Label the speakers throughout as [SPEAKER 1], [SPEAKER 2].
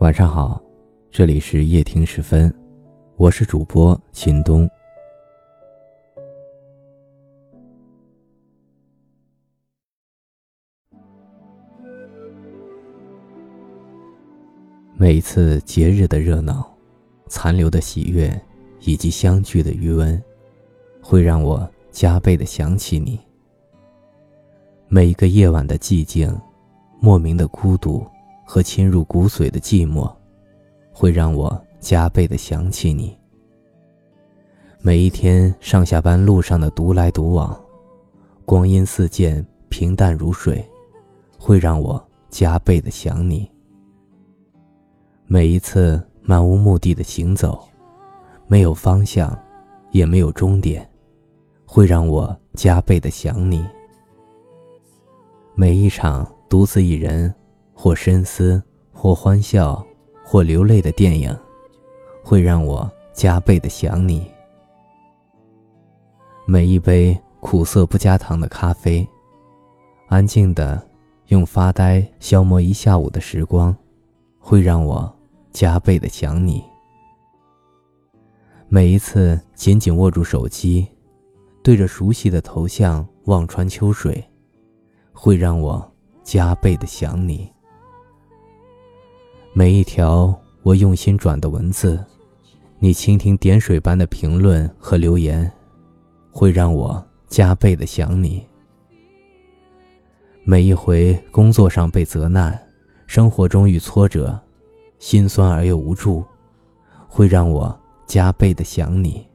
[SPEAKER 1] 晚上好，这里是夜听时分，我是主播秦东。每一次节日的热闹，残留的喜悦，以及相聚的余温，会让我加倍的想起你。每一个夜晚的寂静，莫名的孤独。和侵入骨髓的寂寞，会让我加倍的想起你。每一天上下班路上的独来独往，光阴似箭，平淡如水，会让我加倍的想你。每一次漫无目的的行走，没有方向，也没有终点，会让我加倍的想你。每一场独自一人。或深思，或欢笑，或流泪的电影，会让我加倍的想你。每一杯苦涩不加糖的咖啡，安静的用发呆消磨一下午的时光，会让我加倍的想你。每一次紧紧握住手机，对着熟悉的头像望穿秋水，会让我加倍的想你。每一条我用心转的文字，你蜻蜓点水般的评论和留言，会让我加倍的想你。每一回工作上被责难，生活中遇挫折，心酸而又无助，会让我加倍的想你。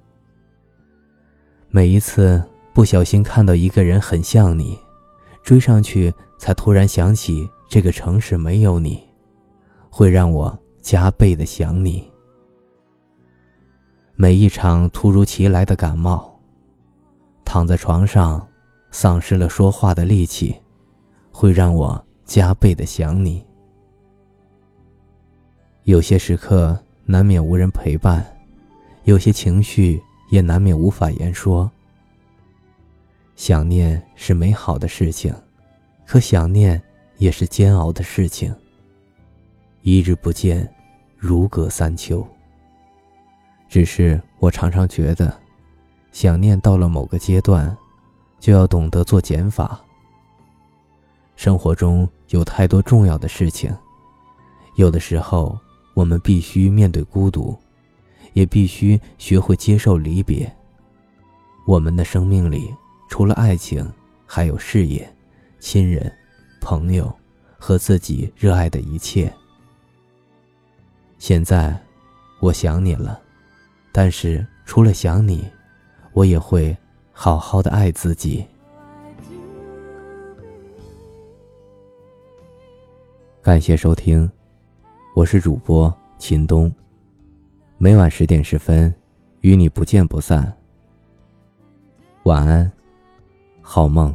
[SPEAKER 1] 每一次不小心看到一个人很像你，追上去才突然想起这个城市没有你。会让我加倍的想你。每一场突如其来的感冒，躺在床上，丧失了说话的力气，会让我加倍的想你。有些时刻难免无人陪伴，有些情绪也难免无法言说。想念是美好的事情，可想念也是煎熬的事情。一日不见，如隔三秋。只是我常常觉得，想念到了某个阶段，就要懂得做减法。生活中有太多重要的事情，有的时候我们必须面对孤独，也必须学会接受离别。我们的生命里，除了爱情，还有事业、亲人、朋友和自己热爱的一切。现在，我想你了，但是除了想你，我也会好好的爱自己。感谢收听，我是主播秦东，每晚十点十分，与你不见不散。晚安，好梦。